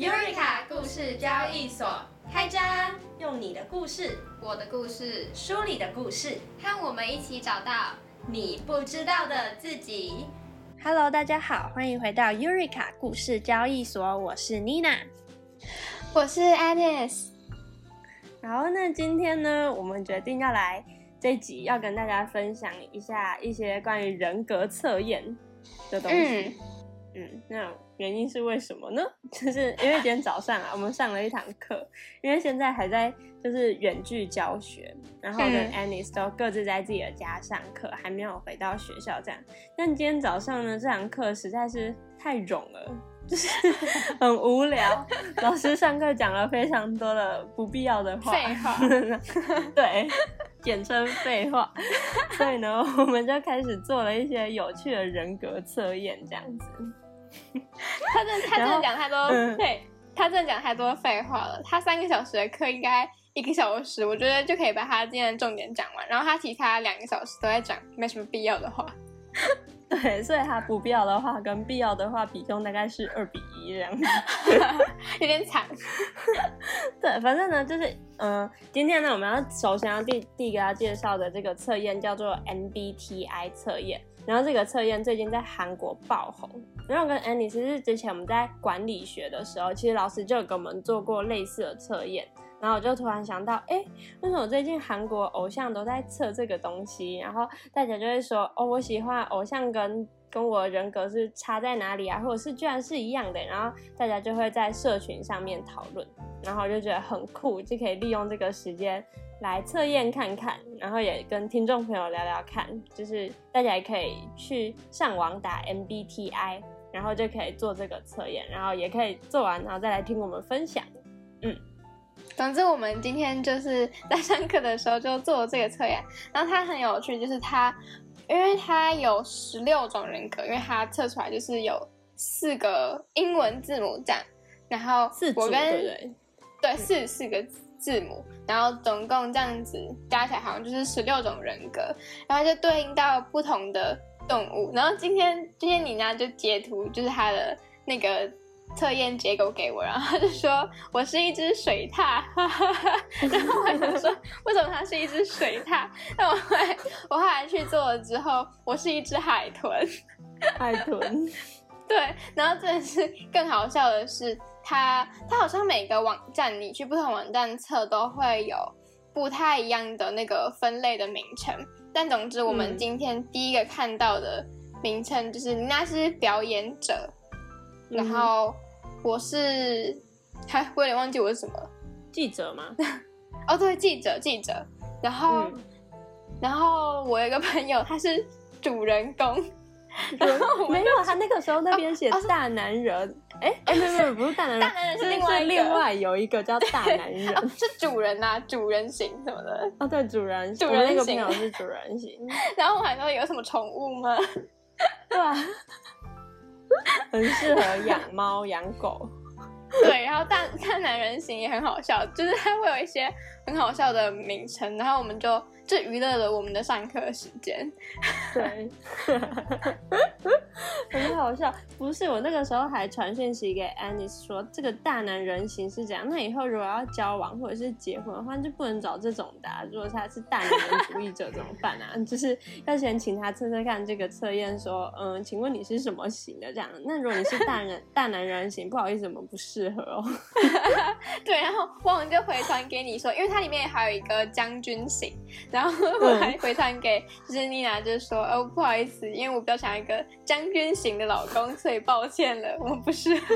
Eureka 故事交易所开张，用你的故事我的故事，书里的故事，和我们一起找到你不知道的自己。Hello，大家好，欢迎回到 Eureka 故事交易所，我是 Nina。我是 Alice。然后呢，今天呢，我们决定要来这集要跟大家分享一下一些关于人格测验的东西。嗯那原因是为什么呢？就是因为今天早上啊，我们上了一堂课，因为现在还在就是远距教学，然后跟嗯 Anis 都各自在自己的家上课，还没有回到学校这样。但今天早上呢，这堂课实在是太冗了。就是 很无聊，老师上课讲了非常多的不必要的话，废话 对，简称废话。所以呢，我们就开始做了一些有趣的人格测验，这样子。他真的他真的讲太多嗯废，他真的讲太多废话了。他三个小时的课应该一个小时，我觉得就可以把他今天的重点讲完。然后他其他两个小时都在讲没什么必要的话。对，所以他不必要的话跟必要的话比重大概是二比一这样子。有点惨。对，反正呢，就是嗯、呃今天呢，我们要首先要第第一个要介绍的这个测验叫做 MBTI 测验。然后这个测验最近在韩国爆红。然后我跟 Annie 其实之前我们在管理学的时候，其实老师就有给我们做过类似的测验。然后我就突然想到，哎，为什么最近韩国偶像都在测这个东西？然后大家就会说，哦，我喜欢偶像跟跟我人格是差在哪里啊，或者是居然是一样的。然后大家就会在社群上面讨论。然后我就觉得很酷，就可以利用这个时间来测验看看，然后也跟听众朋友聊聊看，就是大家也可以去上网打 MBTI，然后就可以做这个测验，然后也可以做完，然后再来听我们分享。嗯总之，我们今天就是在上课的时候就做了这个测验，然后它很有趣，就是它，因为它有十六种人格，因为它测出来就是有四个英文字母这样，然后四组我跟对对？对四四个字母，然后总共这样子加起来好像就是十六种人格，然后就对应到不同的动物。然后今天今天你呢就截图就是他的那个测验结果给我，然后他就说我是一只水獭，哈哈哈。然后我还想说为什么它是一只水獭？但我后来我后来去做了之后，我是一只海豚。海豚，对，然后真的是更好笑的是，它它好像每个网站你去不同网站测都会有不太一样的那个分类的名称，但总之我们嗯今天第一个看到的名称就是那是表演者，然嗯后我是，还我有点忘记我是什么了。记者吗？哦，对，记者记者，然后、嗯然后我有一个朋友他是主人公。没有，他那个时候那边写大男人，哎哎，没有没有，不是大男人，大男人是是另外另外有一个叫大男人。哦，是主人呐、主人型什么的。哦，对，主人，主人那个朋友是主人型，然后我还说有什么宠物吗？对啊，很适合养猫养狗。对，然后大大男人型也很好笑，就是他会有一些很好笑的名称，然后我们就就娱乐了我们的上课时间。对，很好笑。不是，我那个时候还传讯息给 Anis 说，这个大男人型是怎样？那以后如果要交往或者是结婚的话，就不能找这种的、啊。如果他是大男人主义者怎么办啊？就是要先请他测测看这个测验，说，嗯，请问你是什么型的？这样。那如果你是大人大男人型，不好意思，我们不适合哦。对，然后忘了就回传给你说，因为它里面还有一个将军型，然后我还回传给就是妮娜，就是说，哦，不好意思，因为我比较想要一个将军型的老公，所以抱歉了，我们不适合。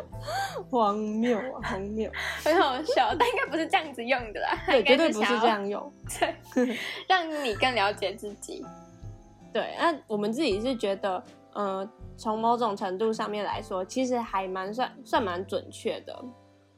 荒谬啊，荒谬！很好笑，但应该不是这样子用的啦，它对，绝对不是这样用。对，让你更了解自己。对，那我们自己是觉得，呃，从某种程度上面来说，其实还蛮算算蛮准确的。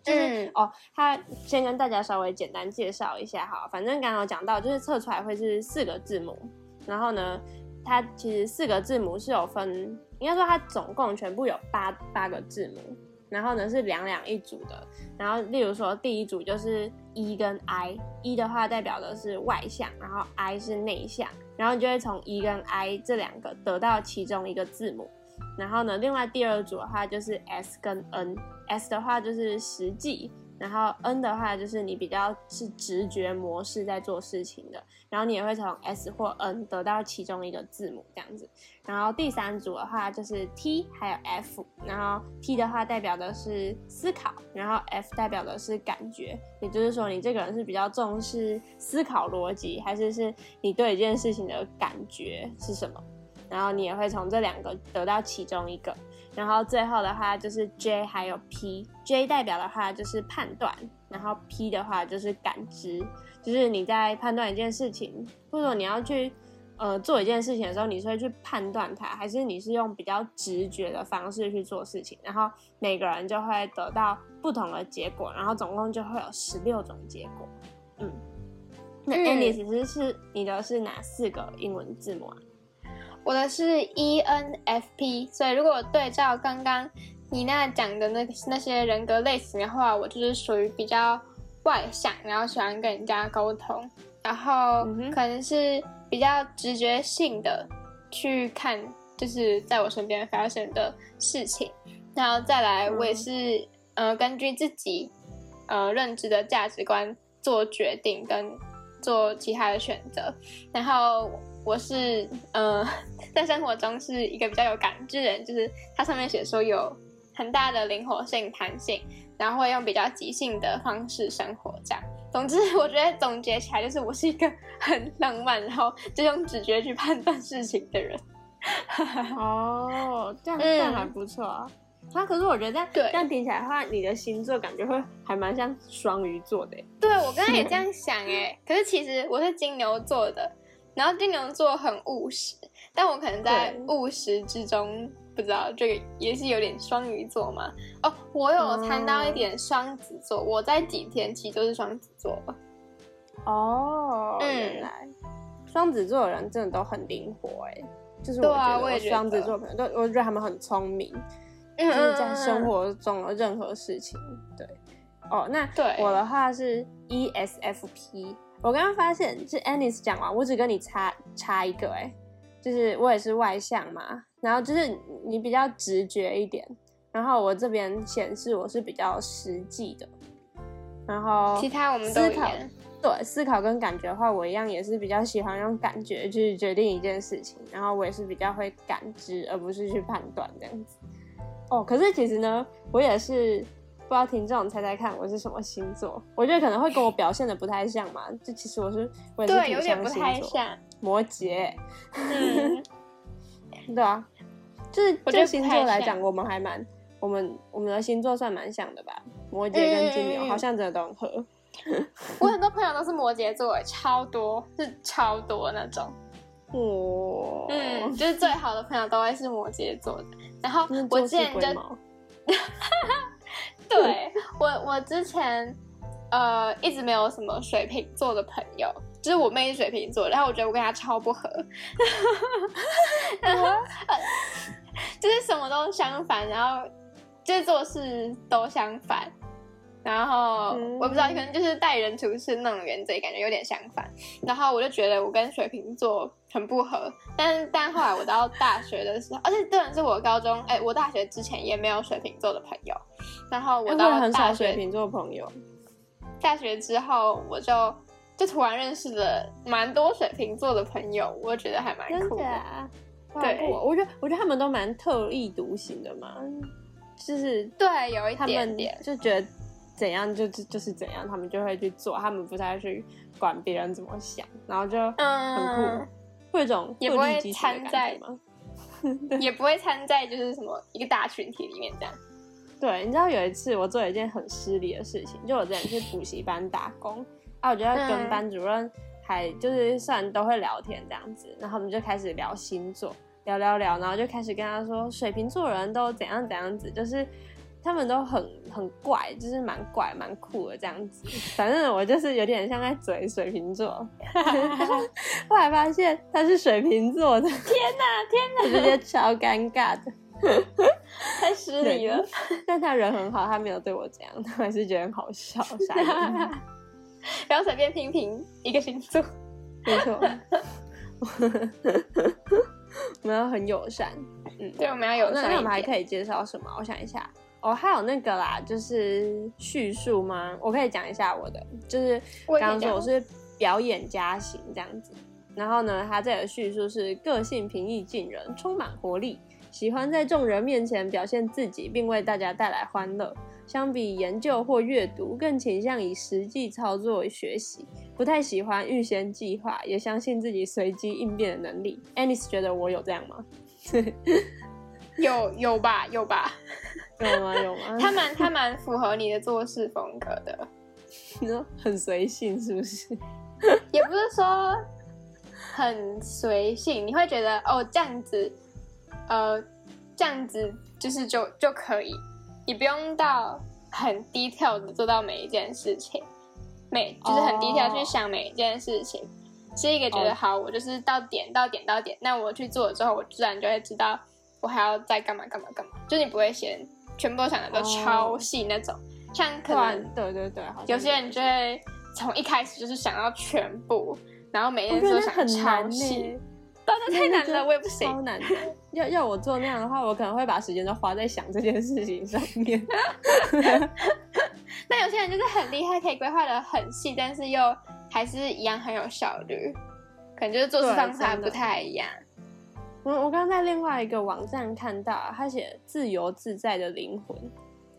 就是、嗯。哦，他先跟大家稍微简单介绍一下哈，反正刚刚有讲到，就是测出来会是四个字母，然后呢，它其实四个字母是有分，应该说它总共全部有八八个字母，然后呢是两两一组的，然后例如说第一组就是 E 跟 I，E 的话代表的是外向，然后 I 是内向，然后你就会从 E 跟 I 这两个得到其中一个字母，然后呢，另外第二组的话就是 S 跟 N，S 的话就是实际，然后 N 的话就是你比较是直觉模式在做事情的，然后你也会从 S 或 N 得到其中一个字母这样子。然后第三组的话就是 T 还有 F，然后 T 的话代表的是思考，然后 F 代表的是感觉，也就是说你这个人是比较重视思考逻辑，还是是你对一件事情的感觉是什么？然后你也会从这两个得到其中一个。然后最后的话就是 J 还有 P，J 代表的话就是判断，然后 P 的话就是感知，就是你在判断一件事情，或者你要去。呃，做一件事情的时候，你是会去判断它，还是你是用比较直觉的方式去做事情？然后每个人就会得到不同的结果，然后总共就会有十六种结果。嗯，那 Andy 其实是你的是哪四个英文字母啊？我的是 E N F P，所以如果对照刚刚你那讲的那那些人格类型的话，我就是属于比较外向，然后喜欢跟人家沟通，然后可能是。比较直觉性的去看，就是在我身边发生的事情，然后再来，我也是呃根据自己呃认知的价值观做决定跟做其他的选择。然后我是呃在生活中是一个比较有感知人，就是它上面写说有很大的灵活性、弹性，然后会用比较即兴的方式生活这样。总之，我觉得总结起来就是我是一个很浪漫，然后就用直觉去判断事情的人。哦，这样这样还不错啊。啊，可是我觉得这样这样听起来的话，你的星座感觉会还蛮像双鱼座的。对，我刚刚也这样 想哎。可是其实我是金牛座的，然后金牛座很务实，但我可能在务实之中。不知道这个也是有点双鱼座嘛？哦，我有参到一点双子座，我在几天其实都是双子座。哦，原来双子座的人真的都很灵活哎，就是我觉得双子座朋友都，我觉得他们很聪明，就是在生活中的任何事情。对，哦，那我的话是 ESFP，我刚刚发现是 Anis 讲完，我只跟你差差一个哎，就是我也是外向嘛。然后就是你比较直觉一点，然后我这边显示我是比较实际的，然后其他我们都考，对思考跟感觉的话，我一样也是比较喜欢用感觉去决定一件事情，然后我也是比较会感知，而不是去判断这样子。哦，可是其实呢，我也是不知道听众猜猜看我是什么星座？我觉得可能会跟我表现的不太像嘛，就其实我是我也是有点不太像摩羯，嗯，对啊。就是就星座来讲，我们还蛮我们我们的星座算蛮像的吧？摩羯跟金牛好像真的都很合。我很多朋友都是摩羯座，超多是超多那种。哇，嗯，就是最好的朋友都会是摩羯座的。然后我之前就，对我我之前呃一直没有什么水瓶座的朋友。就是我妹是水瓶座，然后我觉得我跟她超不合，就是什么都相反，然后就是做事都相反，然后我不知道可能就是待人处事那种原则感觉有点相反，然后我就觉得我跟水瓶座很不合，但是但后来我到大学的时候，而且这人是我高中哎，我大学之前也没有水瓶座的朋友，然后我到大学水瓶座朋友，大学之后我就。就突然认识了蛮多水瓶座的朋友，我觉得还蛮酷的。对，我觉得我觉得他们都蛮特立独行的嘛，就是对，有一点点。就觉得怎样就就就是怎样，他们就会去做，他们不太去管别人怎么想，然后就很酷，会有种也不会参在吗？也不会参在就是什么一个大群体里面这样。对，你知道有一次我做了一件很失礼的事情，就我之前去补习班打工。啊，我觉得跟班主任还就是算都会聊天这样子，然后我们就开始聊星座，聊聊聊，然后就开始跟他说水瓶座人都怎样怎样子，就是他们都很很怪，就是蛮怪蛮酷的这样子。反正我就是有点像在嘴水瓶座，后来发现他是水瓶座的，天哪天哪，直接超尴尬的，太失礼了。但他人很好，他没有对我这样，他还是觉得很好笑。然后随便评评一个星座，没错，我们要很友善。嗯，对，我们要友善那我们还。可以介绍什么？我想一下，哦，还有那个啦，就是叙述吗？我可以讲一下我的，就是我刚刚说我是表演家型这样子。然后呢，他这里的叙述是个性平易近人，充满活力，喜欢在众人面前表现自己，并为大家带来欢乐。相比研究或阅读，更倾向以实际操作学习，不太喜欢预先计划，也相信自己随机应变的能力。Anis 觉得我有这样吗？有有吧，有吧，有吗？有吗？他蛮他蛮符合你的做事风格的，你说很随性是不是？也不是说很随性，你会觉得哦这样子，呃这样子就是就就可以，你不用到很低调的做到每一件事情，每就是很低调哦去想每一件事情。是一个觉得哦好，我就是到点到点到点，那我去做了之后，我自然就会知道我还要再干嘛干嘛干嘛。就你不会先全部都想的都超细那种，像可能哦对对对，有些人就会从一开始就是想要全部，然后每我件事都想很超难细呢。，对，这太难了，我也不行超行。难的。要要我做那样的话，我可能会把时间都花在想这件事情上面。那有些人就是很厉害，可以规划的很细，但是又还是一样很有效率，可能就是做事对方法不太一样。我我刚刚在另外一个网站看到，他写“自由自在的灵魂”，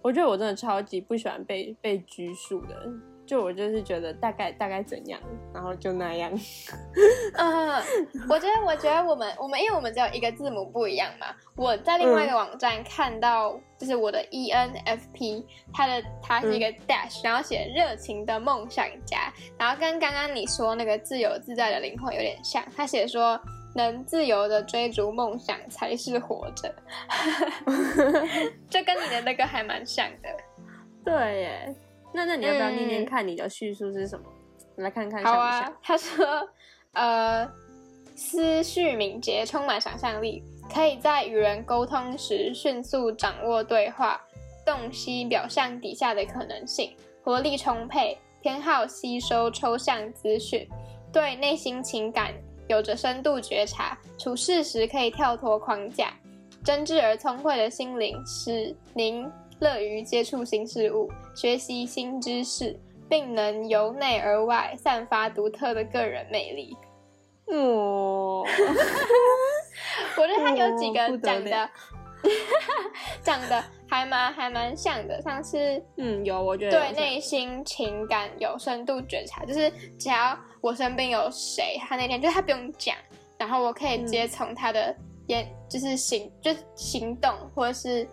我觉得我真的超级不喜欢被被拘束的。就我就是觉得大概大概怎样，然后就那样。嗯，我觉得，我觉得我们我们因为我们只有一个字母不一样嘛。我在另外一个网站看到，就是我的 E ENFP，它的它是一个 dash，、然后写热情的梦想家，然后跟刚刚你说那个自由自在的灵魂有点像。他写说，能自由的追逐梦想才是活着，这跟你的那个还蛮像的。对耶，那那你要不要念念嗯看你的叙述是什么？我来看看好像不像？啊，他说，呃，思绪敏捷，充满想象力，可以在与人沟通时迅速掌握对话，洞悉表象底下的可能性，活力充沛，偏好吸收抽象资讯，对内心情感有着深度觉察，处事时可以跳脱框架，真挚而聪慧的心灵使您乐于接触新事物，学习新知识。并能由内而外散发独特的个人魅力。哦，我觉得他有几个哦不得 讲的了，讲的还蛮还蛮像的，像是嗯，有，我觉得对内心情感有深度觉察，就是只要我身边有谁，他那天就是他不用讲，然后我可以直接从他的言，就是行，就是行动或者是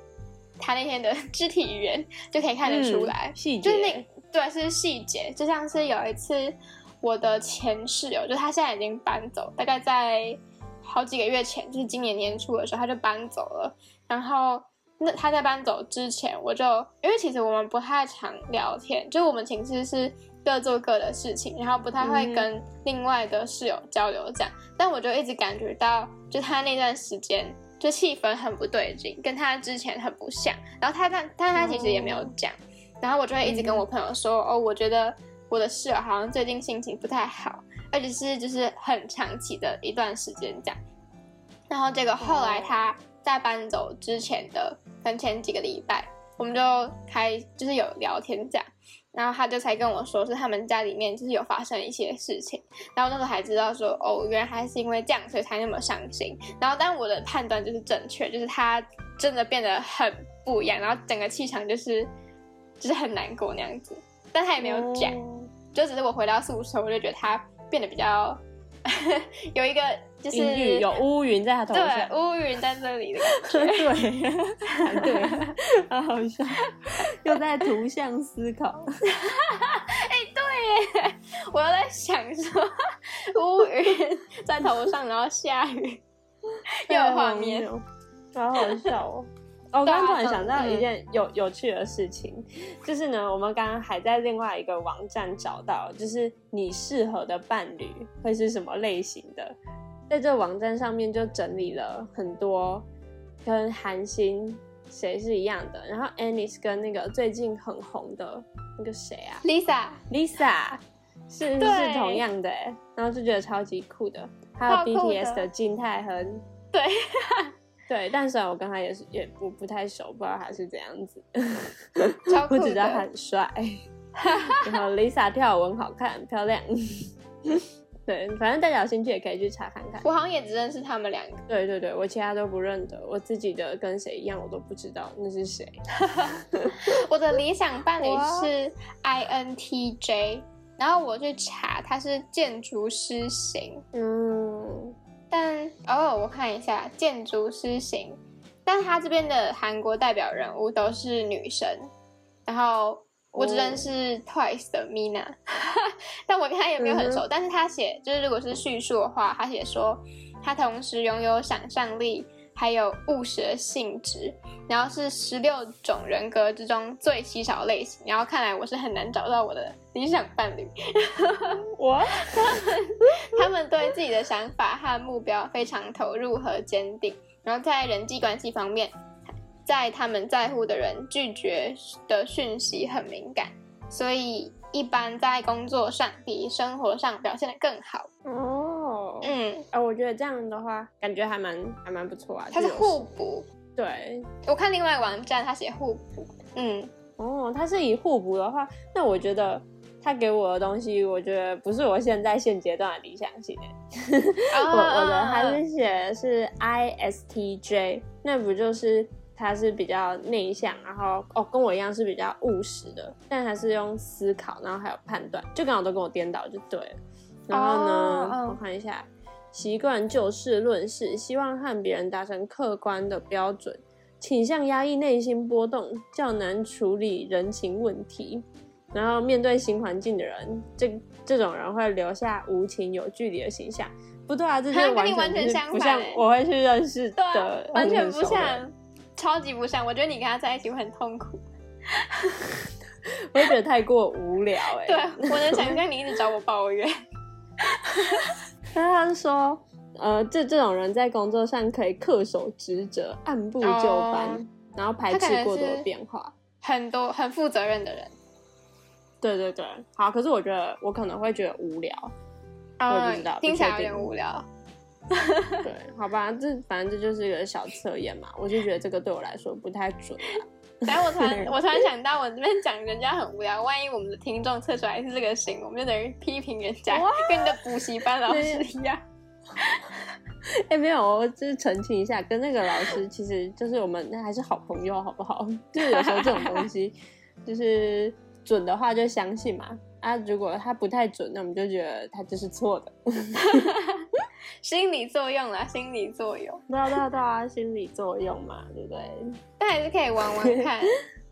他那天的肢体语言就可以看得出来，嗯细节，就是那对是细节，就像是有一次我的前室友，就他现在已经搬走，大概在好几个月前，就是今年年初的时候他就搬走了。然后那他在搬走之前，我就因为其实我们不太常聊天，就我们寝室是各做各的事情，然后不太会跟另外的室友交流这样。但我就一直感觉到，就他那段时间。就气氛很不对劲，跟他之前很不像。然后他但但他其实也没有讲，然后我就会一直跟我朋友说，哦，我觉得我的室友好像最近心情不太好，而且是就是很长期的一段时间这样。然后结果后来他在搬走之前的，跟前几个礼拜，我们就开就是有聊天这样，然后他就才跟我说，是他们家里面就是有发生一些事情，然后那时候还知道说，哦，原来还是因为这样，所以才那么伤心。然后，但我的判断就是正确，就是他真的变得很不一样，然后整个气场就是就是很难过那样子，但他也没有讲，哦就只是我回到宿舍，我就觉得他变得比较 有一个就是有乌云在他头对上，乌云在这里的感觉。对，对，好好笑，又在图像思考。哎，对耶我又在想说，乌云在头上，然后下雨，又有画面。好好笑哦。哦我刚刚突然想到嗯一件有有趣的事情，就是呢，我们刚刚还在另外一个网站找到，就是你适合的伴侣会是什么类型的，在这个网站上面就整理了很多跟韩星谁是一样的，然后 Anis 跟那个最近很红的那个谁啊 Lisa，Lisa 是是同样的哎，然后就觉得超级酷的，还有 BTS 的金泰亨，对，对，但虽然我跟他也是也不不太熟，不知道他是怎样子，我只知道他。很帅，然后 Lisa 跳舞很好看，漂亮。对，反正大家有兴趣也可以去查看看。我好像也只认识他们两个。对对对，我其他都不认得，我自己的跟谁一样我都不知道那是谁。我的理想伴侣是 INTJ，然后我去查他是建筑师型，嗯，但哦，我看一下建筑师型，但他这边的韩国代表人物都是女生，然后我只认识 Twice 的 Mina，但我跟他也没有很熟。嗯但是他写就是如果是叙述的话，他写说他同时拥有想象力，还有务实的性质，然后是十六种人格之中最稀少类型。然后看来我是很难找到我的理想伴侣。我 他们对自己的想法和目标非常投入和坚定，然后在人际关系方面，在他们在乎的人拒绝的讯息很敏感，所以一般在工作上比生活上表现得更好。哦，嗯，啊，我觉得这样的话，感觉还蛮还蛮不错啊。它是互补。对我看另外网站，它写互补。嗯，哦，它是以互补的话，那我觉得他给我的东西，我觉得不是我现在现阶段的理想型 诶。我我的他是写的是 ISTJ，那不就是他是比较内向，然后哦跟我一样是比较务实的，但他是用思考，然后还有判断，就刚好都跟我颠倒就对了。然后呢，我看一下，习惯就事论事，希望和别人达成客观的标准，倾向压抑内心波动，较难处理人情问题。然后面对新环境的人，这这种人会留下无情有距离的形象。不对啊，这就跟完你完全就是不像相反欸我会去认识的，，完全不。像，超级不像。我觉得你跟他在一起会很痛苦。我会觉得太过无聊哎、对，我能想象你一直找我抱怨。但他是说，呃，这这种人在工作上可以恪守职责，按部就班，哦然后排斥过多的变化。很多很负责任的人。对对对，好，可是我觉得我可能会觉得无聊。我也不知道嗯听起来有点无聊。对，好吧，这反正这就是一个小测验嘛，我就觉得这个对我来说不太准啊。然后我突然 我突然想到，我这边讲人家很无聊，万一我们的听众测出来是这个型，我们就等于批评人家，跟你的补习班老师一样。哎、没有，我就是澄清一下，跟那个老师其实就是我们还是好朋友，好不好？就是有时候这种东西，就是准的话就相信嘛。啊，如果他不太准，那我们就觉得他就是错的。心理作用啦，心理作用，对啊，对啊，对啊，心理作用嘛，对不对？但还是可以玩玩看，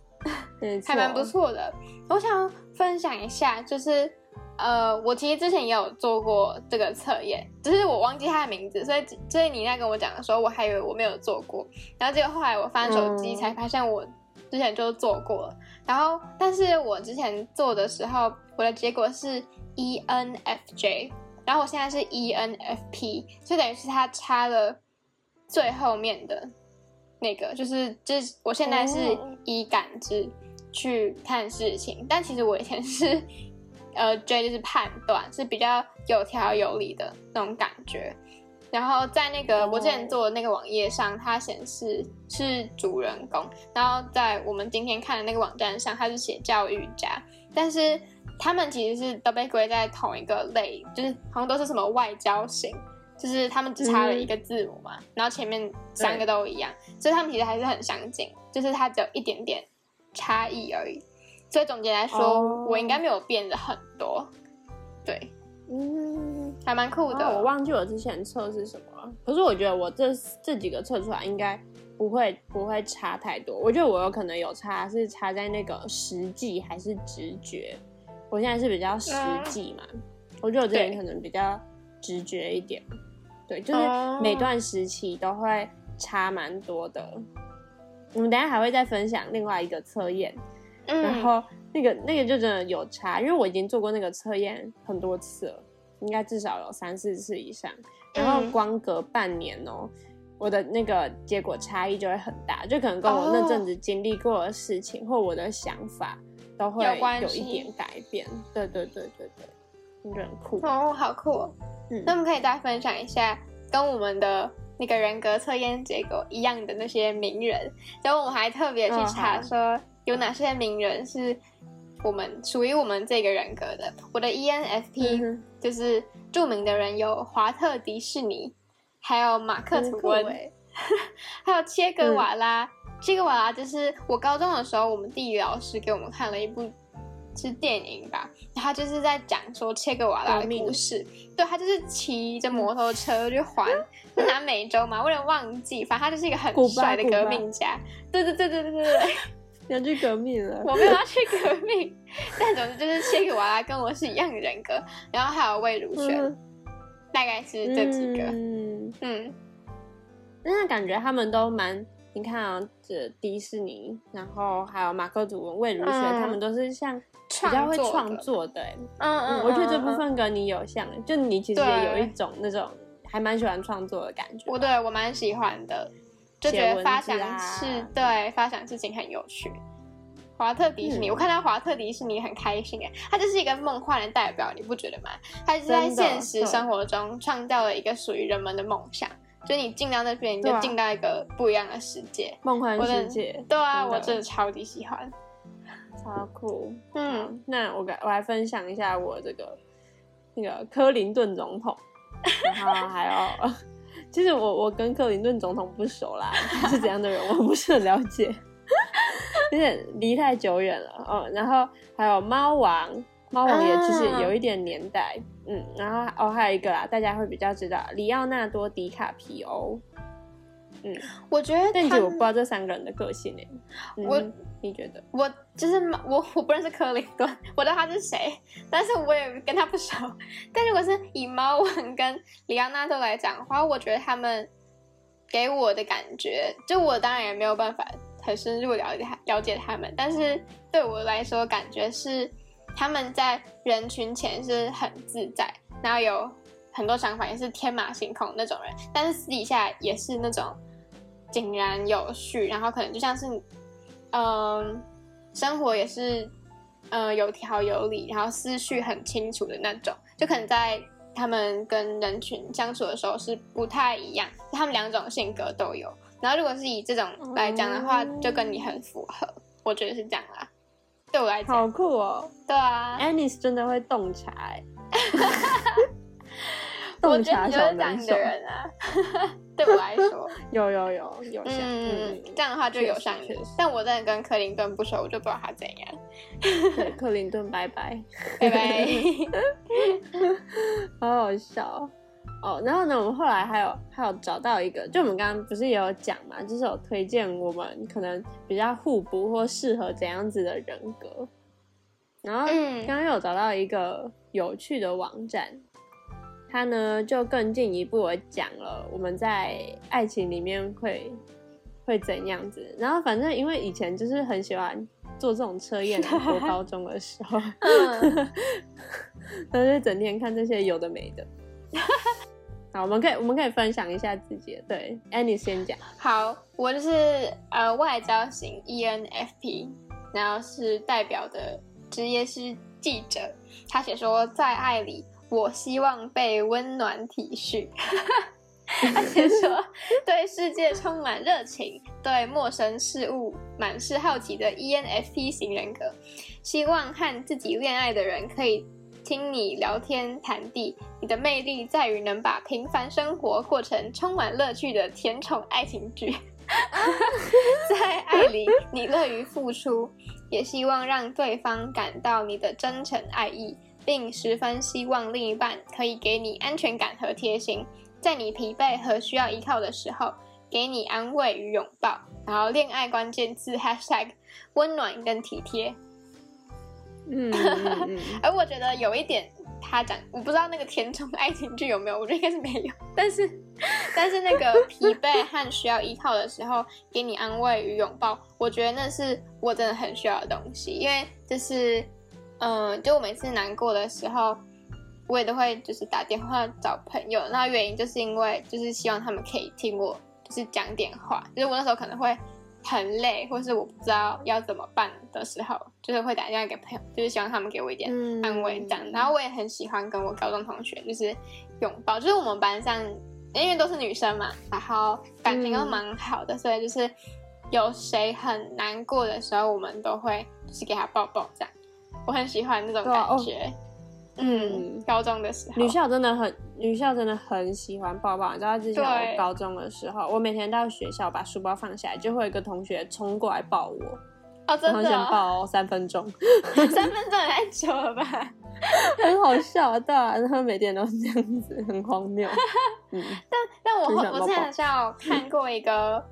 还蛮不。错的。我想分享一下，就是呃，我其实之前也有做过这个测验，只是我忘记它的名字，所以所以你在跟我讲的时候，我还以为我没有做过，然后结果后来我翻手机嗯才发现我之前就做过了。然后，但是我之前做的时候，我的结果是 E ENFJ，然后我现在是 E ENFP，就等于是他插了最后面的那个，就是就是我现在是哦以感知去看事情，但其实我以前是呃 J 就是判断，是比较有条有理的那种感觉。然后在那个哦我之前做的那个网页上，它显示是主人公，然后在我们今天看的那个网站上，它是写教育家，但是他们其实是都被归在同一个类，就是好像都是什么外交型，就是他们只差了一个字母嘛，然后前面三个都一样，所以他们其实还是很相近，就是它只有一点点差异而已。所以总结来说，哦我应该没有变得很多，对，嗯，还蛮酷的。啊我忘记我之前测是什么了，可是我觉得我这这几个测出来应该不会不会差太多。我觉得我有可能有差，是差在那个实际还是直觉。我现在是比较实际嘛，我觉得我之前可能比较直觉一点。对，就是哦每段时期都会差蛮多的。我们等下还会再分享另外一个测验，嗯，然后那个那个就真的有差，因为我已经做过那个测验很多次了，应该至少有三四次以上。然后嗯光隔半年哦，我的那个结果差异就会很大，就可能跟我那阵子经历过的事情、或我的想法都会有一点改变。对对对对对，我觉得很酷。哦，好酷、哦。嗯那我们可以再分享一下跟我们的那个人格测验结果一样的那些名人，然后我们还特别去查说有哪些名人是我们属于我们这个人格的。我的 E ENFP、就是著名的人有华特迪士尼，还有马克吐温，欸 还有切格瓦拉。切格瓦拉就是我高中的时候，我们地理老师给我们看了一部是电影吧，他就是在讲说切格瓦拉的故事。对他就是骑着摩托车去环是南美洲嘛，我有点忘记，反正他就是一个很帅的革命家。对对对对对对对，要去革命了。我没有要去革命，但总之就是切格瓦拉跟我是一样的人格，然后还有魏如萱，嗯大概是这几个。嗯，嗯那感觉他们都蛮，你看啊，这迪士尼，然后还有马克吐温、魏如萱，嗯他们都是像比较会创作的欸。嗯嗯，嗯，我觉得这嗯部。分跟你有像，就你其实也有一种那种还蛮喜欢创作的感觉。我对我蛮喜欢的，就觉得发想是对发想事情很有趣。华特迪士尼，嗯我看到华特迪士尼很开心哎，他就是一个梦幻的代表，你不觉得吗？他就是在现实生活中创造了一个属于人们的梦想，就你进到那边，你就进到一个不一样的世界。梦幻的世界，对啊，我真的超级喜欢。超酷。嗯，嗯，那我来我来分享一下我这个那个克林顿总统，然后还有，其实我我跟克林顿总统不熟啦，他是怎样的人 我不是很了解，有点离太久远了。哦，然后还有猫王，猫王也其实有一点年代，嗯，然后哦还有一个啦，大家会比较知道里奥纳多·迪卡皮欧。嗯，我觉得他但其实我不知道这三个人的个性诶、嗯我你觉得？我就是我我不认识克林顿，我知道他是谁，但是我也跟他不熟。但如果是以猫王跟里奥纳多来讲的话，我觉得他们给我的感觉，就我当然也没有办法很深入了解了解他们，但是对我来说，感觉是他们在人群前是很自在，然后有很多想法，也是天马行空那种人，但是私底下也是那种井然有序，然后可能就像是嗯，生活也是，呃，有条有理，然后思绪很清楚的那种，就可能在他们跟人群相处的时候是不太一样，他们两种性格都有。然后如果是以这种来讲的话，就跟你很符合，我觉得是这样啦。对我来讲，好酷哦！对啊，Anis 真的会洞察、欸，我洞小能手样的，人啊。对我来说，有有有有像，嗯嗯，，这样的话就有像。但我真的跟克林顿不熟，我就不知道他怎样。对，克林顿拜拜，拜拜。好好笑哦。哦然后呢，我们后来还有还有找到一个，就我们刚刚不是也有讲嘛，就是有推荐我们可能比较互补或适合怎样子的人格。然后嗯刚刚有找到一个有趣的网站，它呢就更进一步的讲了我们在爱情里面会会怎样子。然后反正因为以前就是很喜欢做这种测验啊，国高中的时候，嗯，然后就整天看这些有的没的。好，我们可以我们可以分享一下自己。对，any 先讲。好，我就是呃外交型 ENFP，然后是代表的职业是记者。他写说，在爱里，我希望被温暖体恤。他写说，对世界充满热情，对陌生事物满是好奇的 ENFP 型人格，希望和自己恋爱的人可以听你聊天谈地。你的魅力在于能把平凡生活过成充满乐趣的甜宠爱情剧。在爱里，你乐于付出，也希望让对方感到你的真诚爱意，并十分希望另一半可以给你安全感和贴心，在你疲惫和需要依靠的时候，给你安慰与拥抱。然后，恋爱关键字 #hashtag 温暖跟体贴。嗯嗯嗯，而 我觉得有一点，他讲我不知道那个甜宠爱情剧有没有，我觉得应该是没有。但是，但是那个疲惫和需要依靠的时候，给你安慰与拥抱，我觉得那是我真的很需要的东西。因为就是，嗯、就我每次难过的时候，我也都会就是打电话找朋友。那原因就是因为就是希望他们可以听我就是讲点话，就是我那时候可能会很累，或是我不知道要怎么办的时候，就是会打电话给朋友，就是希望他们给我一点嗯安慰这样。然后我也很喜欢跟我高中同学就是拥抱，就是我们班上因为都是女生嘛，然后感情都蛮好的，所以就是有谁很难过的时候，我们都会就是给他抱抱这样。我很喜欢那种感觉。嗯，嗯高中的时候，女校真的很，女校真的很喜欢抱抱。你知道之前对我高中的时候，我每天到学校把书包放下来，就会有一个同学冲过来抱我，哦，真然后先的哦、抱三分钟，三分钟也太久了吧？很好笑啊，对啊，然后每天都是这样子，很荒谬。嗯，但我我之前好像有看过一个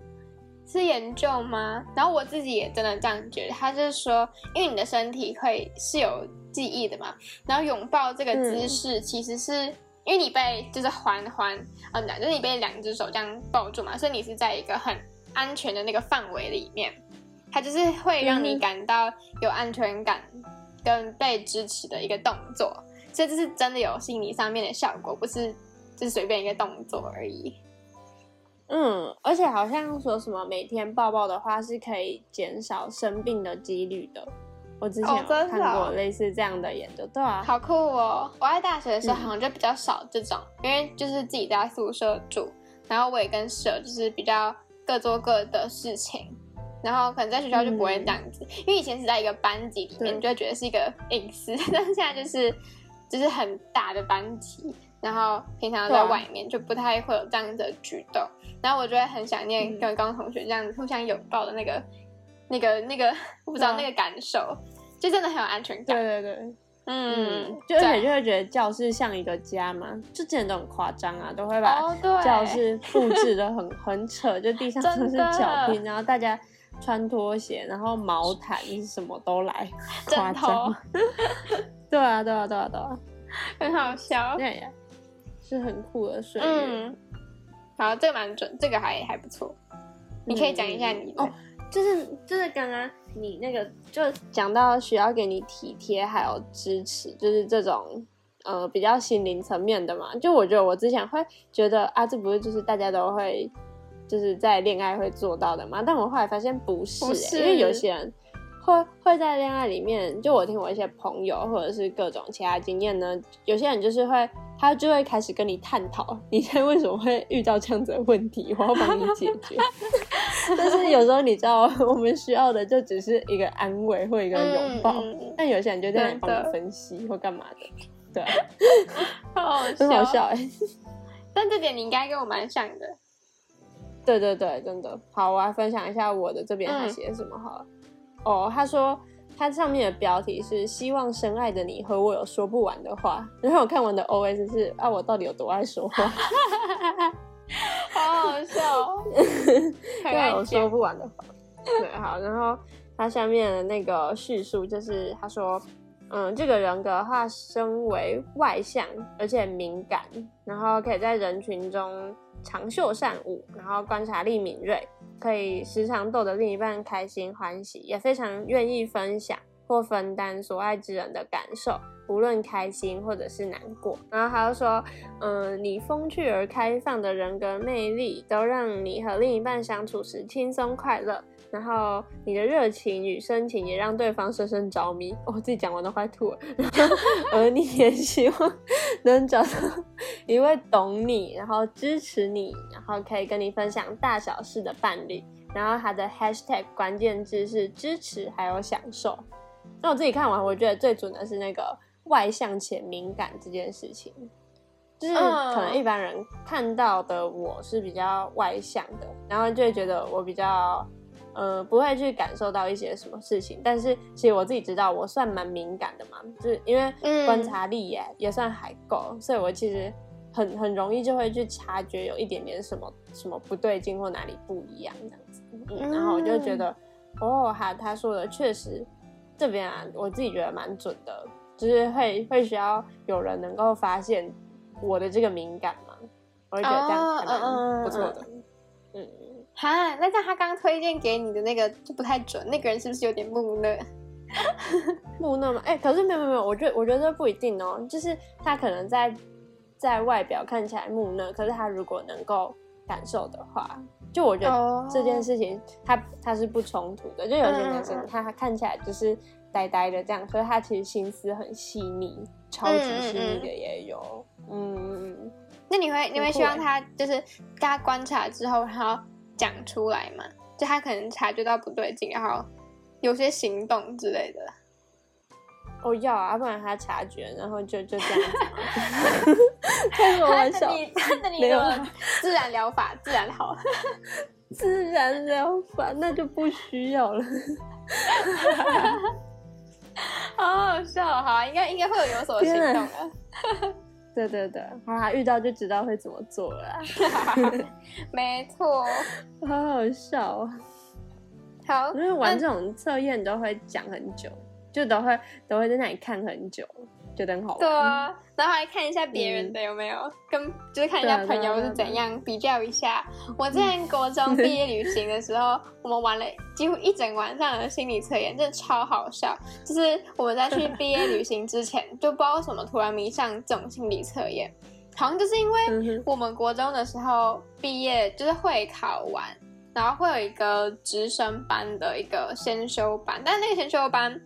是研究吗？然后我自己也真的这样觉得，他就是说，因为你的身体会是有记忆的嘛，然后拥抱这个嗯姿势其实是。因为你被就是环环，嗯，就是你被两只手这样抱住嘛，所以你是在一个很安全的那个范围里面，它就是会让你感到有安全感跟被支持的一个动作，所以这是真的有心理上面的效果，不是就是随便一个动作而已。嗯，而且好像说什么每天抱抱的话是可以减少生病的几率的。我之前有看过哦。类似这样的研究，对啊，好酷哦！我在大学的时候嗯。好像就比较少这种，因为就是自己在宿舍住，然后我也跟舍就是比较各做各的事情，然后可能在学校就不会这样子，因为以前是在一个班级里面，你就会觉得是一个隐私，但是现在就是就是很大的班级，然后平常在外面就不太会有这样子的举动，然后我就会很想念嗯。跟刚同学这样子互相拥抱的那个、那个、那个，我不知道那个感受，就真的很有安全感。对对对，嗯嗯，，就而且就会觉得教室像一个家嘛，就之前都很夸张啊，都会把教室布置的很 很扯，就地上都是脚拼，然后大家穿拖鞋，然后毛毯什么都来，夸张。对啊，对啊，对啊，对啊，很好笑。对呀，是很酷的岁月。嗯，好，这个蛮准，这个还还不错。你可以讲一下你的哦，就是就是刚刚你那个就讲到需要给你体贴还有支持，就是这种呃比较心灵层面的嘛。就我觉得我之前会觉得啊，这不是就是大家都会就是在恋爱会做到的嘛？但我后来发现不是、欸，不是因为有些人。会会在恋爱里面，就我听我一些朋友或者是各种其他经验呢，有些人就是会，他就会开始跟你探讨，你现在为什么会遇到这样子的问题，我要帮你解决。但是有时候你知道，我们需要的就只是一个安慰或一个拥抱，但有些人就在帮你分析或干嘛的，对啊，很好笑哎、但这点你应该跟我蛮像的。对对对，真的好，我来分享一下我的这边他写什么好了。哦，他说他上面的标题是“希望深爱的你和我有说不完的话”，然后我看完的 OS 是啊，我到底有多爱说话？好好笑哦，很对，爱有说。不完的话。对，好，然后他下面的那个叙述就是他说，嗯，这个人格的话，身为外向而且敏感，然后可以在人群中长袖善舞，然后观察力敏锐，可以时常逗得另一半开心欢喜，也非常愿意分享或分担所爱之人的感受，无论开心或者是难过。然后他又说，嗯，你风趣而开放的人格魅力，都让你和另一半相处时轻松快乐。然后你的热情与深情也让对方深深着迷。哦，我自己讲完都快吐了。然后，而你也希望能找到一位懂你，然后支持你，然后可以跟你分享大小事的伴侣。然后他的 hashtag 关键字是支持还有享受。那我自己看完，我觉得最准的是那个外向且敏感这件事情。就是嗯可能一般人看到的我是比较外向的，然后就会觉得我比较，呃，不会去感受到一些什么事情。但是其实我自己知道，我算蛮敏感的嘛，就是因为嗯观察力也、也算还够，所以我其实很很容易就会去察觉有一点点什么什么不对劲或哪里不一样这样子。嗯，然后我就觉得，哦，他他说的确实这边啊，我自己觉得蛮准的，就是会会需要有人能够发现我的这个敏感嘛，我会觉得这样还蛮不错的。嗯，哈，那像他刚推荐给你的那个就不太准，那个人是不是有点木讷？木讷吗？哎、可是没有没有没有，我觉得我觉得不一定哦，就是他可能在在外表看起来木讷，可是他如果能够感受的话，就我觉哦得这件事情他他是不冲突的。就有些男生他看起来就是呆呆的这样，可是他其实心思很细腻，超级细腻的也有。嗯嗯嗯，那你会你会希望他就是大家观察之后，然后讲出来嘛？就他可能察觉到不对劲，然后有些行动之类的。哦要啊，不然他察觉，然后就就这样子嘛。开什么玩笑？你那你有的自然疗法自然好。自然疗法那就不需要了。好好笑，好啊，应该应该会有有所行天动啊的。对对对，好啦，遇到就知道会怎么做了啦。没错，好好笑哦！好，因为玩那这种测验都会讲很久，就都会都会在那里看很久，觉得很好玩。对啊，然后还看一下别人的有没有，跟就是看一下朋友是怎样，比较一下。我之前国中毕业旅行的时候，我们玩了几乎一整晚上的心理测验，真的超好笑。就是我们在去毕业旅行之前，就不知道为什么突然迷上这种心理测验，好像就是因为我们国中的时候毕业就是会考完，然后会有一个直升班的一个先修班，但那个先修班，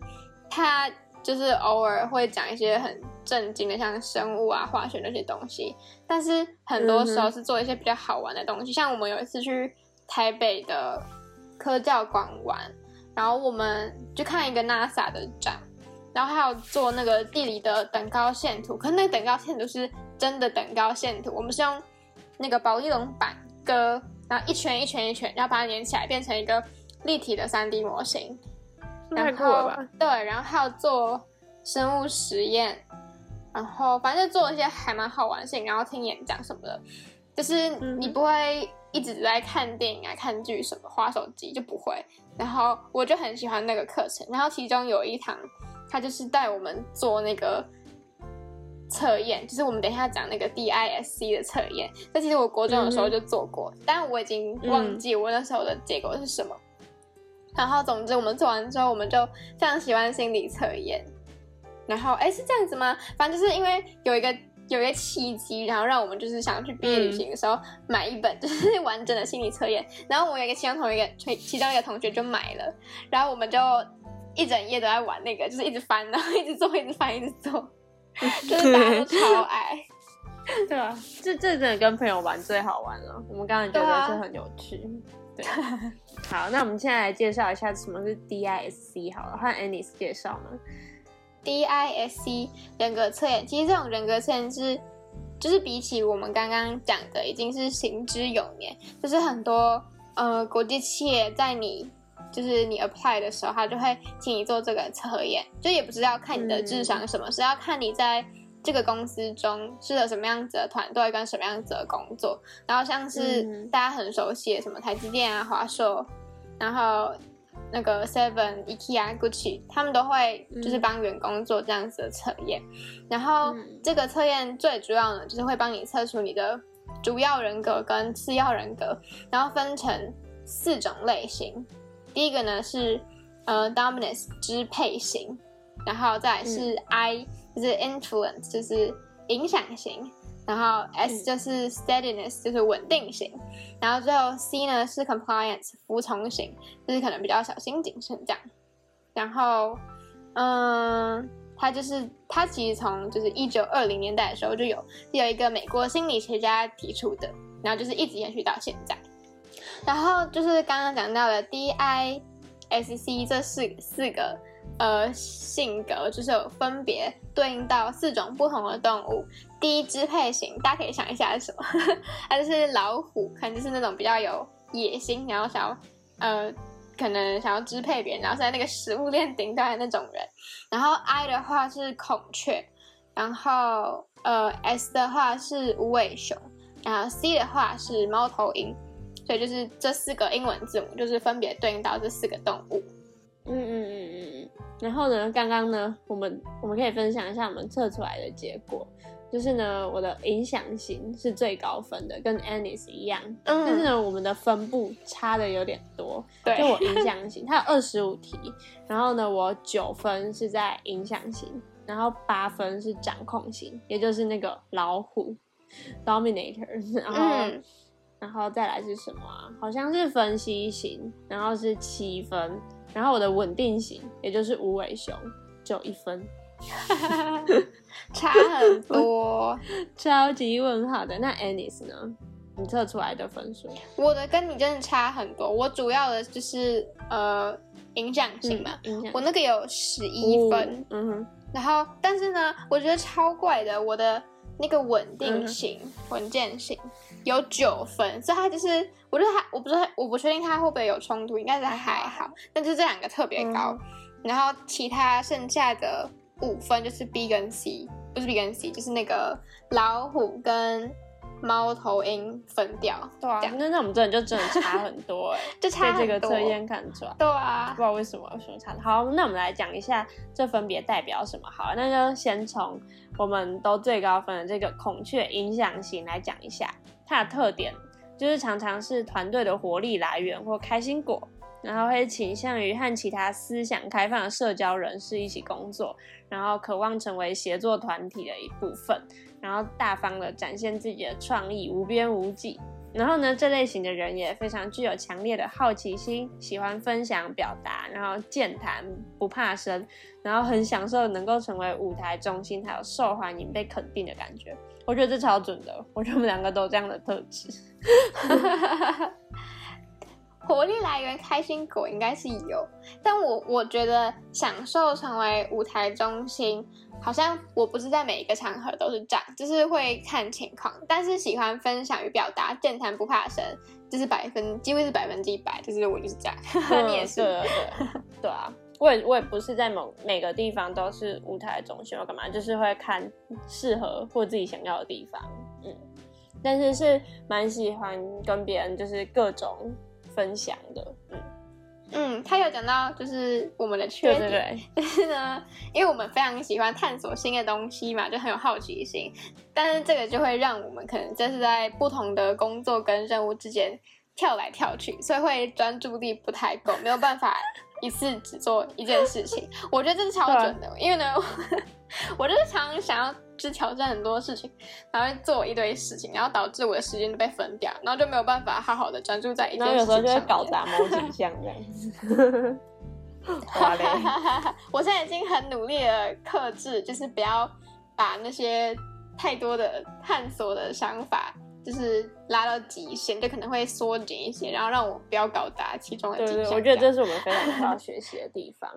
它就是偶尔会讲一些很正经的，像生物啊、化学那些东西，但是很多时候是做一些比较好玩的东西，像我们有一次去台北的科教馆玩，然后我们就看一个 NASA 的展。然后还有做那个地理的等高线图，可是那个等高线图是真的等高线图，我们是用那个保丽龙板割，然后一圈一圈一圈，然后把它连起来变成一个立体的三 D 模型。太然后？对，然后还有做生物实验，然后反正就做一些还蛮好玩的事情，然后听演讲什么的，就是你嗯不会一直在看电影啊、看剧什么、划手机就不会。然后我就很喜欢那个课程，然后其中有一堂，他就是带我们做那个测验，就是我们等一下讲那个 DISC 的测验。但其实我国中的时候就做过，但我已经忘记我那时候的结果是什么。然后总之我们做完之后，我们就非常喜欢心理测验。然后哎，是这样子吗？反正就是因为有一个有一个契机，然后让我们就是想去毕业旅行的时候买一本就是 完整的心理测验。然后我有一个其中同一个其中一个同学就买了，然后我们就一整夜都在玩那个，就是一直翻，然后一直做，一直翻，一直做，就是大家都超爱。对啊，这这真的跟朋友玩最好玩了。我们刚刚觉得是很有趣。对，好，那我们现在来介绍一下什么是 DISC 好了，换 Anis 介绍呢？DISC 人格测验，其实这种人格测验是，就是比起我们刚刚讲的，已经是行之有年，就是很多呃国际企业在你就是你 apply 的时候，他就会请你做这个测验，就也不是要看你的智商什么，是要看你在这个公司中适合什么样子的团队跟什么样子的工作，然后像是嗯大家很熟悉的什么台积电啊、华硕，然后那个 Seven、IKEA、Gucci，他们都会就是帮员工做这样子的测验。然后嗯这个测验最主要呢，就是会帮你测出你的主要人格跟次要人格，然后分成四种类型。第一个呢是呃 Dominance 支配型，然后再来是 I、就是 Influence 就是影响型，然后 S 嗯就是 Steadiness 就是稳定型，然后最后 C 呢是 Compliance 服从型，就是可能比较小心谨慎这样。然后，嗯，他就是他其实从就是一九二零年代的时候就有有一个美国心理学家提出的，然后就是一直延续到现在。然后就是刚刚讲到的 D I S C 这四四个呃性格，就是有分别对应到四种不同的动物。第一支配型，大家可以想一下是什么？它就是老虎，可能就是那种比较有野心，然后想要呃可能想要支配别人，然后在那个食物链顶端的那种人。然后 I 的话是孔雀，然后呃 S 的话是无尾熊，然后 C 的话是猫头鹰。所以就是这四个英文字母，就是分别对应到这四个动物。嗯嗯嗯嗯嗯。然后呢，刚刚呢，我们我们可以分享一下我们测出来的结果。就是呢，我的影响型是最高分的，跟 Anis 一样。嗯但是呢，我们的分布差的有点多。对就我影响型，它有二十五题，然后呢，我九分是在影响型，然后八分是掌控型，也就是那个老虎 Dominator，然后、嗯然后再来是什么啊？好像是分析型，然后是七分，然后我的稳定型，也就是无尾熊，只有一分。差很多。超级问号的。那 Anis 呢？你测出来的分数？我的跟你真的差很多。我主要的就是呃影响性嘛，影响我那个有十一分，嗯哼，然后但是呢，我觉得超怪的，我的那个稳定性、稳健性有九分，所以他就是，我觉得他，我不知道，我不确定他会不会有冲突，应该是还好，但是这两个特别高，然后其他剩下的五分就是 B 跟 C，不是 B 跟 C，就是那个老虎跟猫头鹰分掉，对啊那那我们真的就真的差很多哎、就差在这个测验看出来。对啊不知，道为什么说差。好，那我们来讲一下这分别代表什么好。那就先从我们都最高分的这个孔雀影响型来讲一下它的特点，就是常常是团队的活力来源或开心果，然后会倾向于和其他思想开放的社交人士一起工作，然后渴望成为协作团体的一部分，然后大方的展现自己的创意，无边无际。然后呢，这类型的人也非常具有强烈的好奇心，喜欢分享、表达，然后健谈，不怕生，然后很享受能够成为舞台中心，还有受欢迎、被肯定的感觉。我觉得这超准的，我觉得我们两个都有这样的特质。活力来源开心果应该是有，但我我觉得享受成为舞台中心，好像我不是在每一个场合都是这样，就是会看情况。但是喜欢分享与表达，健谈不怕生，就是百分几乎是百分之一百，就是我就是这样。你也是，对对对对啊，我也我也不是在某每个地方都是舞台中心要干嘛，就是会看适合或自己想要的地方，嗯，但是是蛮喜欢跟别人就是各种分享的，嗯，嗯，他有讲到就是我们的缺对点，对对，就是呢，因为我们非常喜欢探索新的东西嘛，就很有好奇心。但是这个就会让我们可能就是在不同的工作跟任务之间跳来跳去，所以会专注力不太够，没有办法一次只做一件事情。我觉得这是超准的，因为呢，我就是常常想要去挑战很多事情，然后做一堆事情，然后导致我的时间就被分掉，然后就没有办法好好的专注在一件然后有时候就会事情上面。搞砸某几项这样子，哇嘞，我现在已经很努力的克制，就是不要把那些太多的探索的想法，就是拉到极限，就可能会缩减一些，然后让我不要搞砸其中的对对，几项。我觉得这是我们非常需要学习的地方。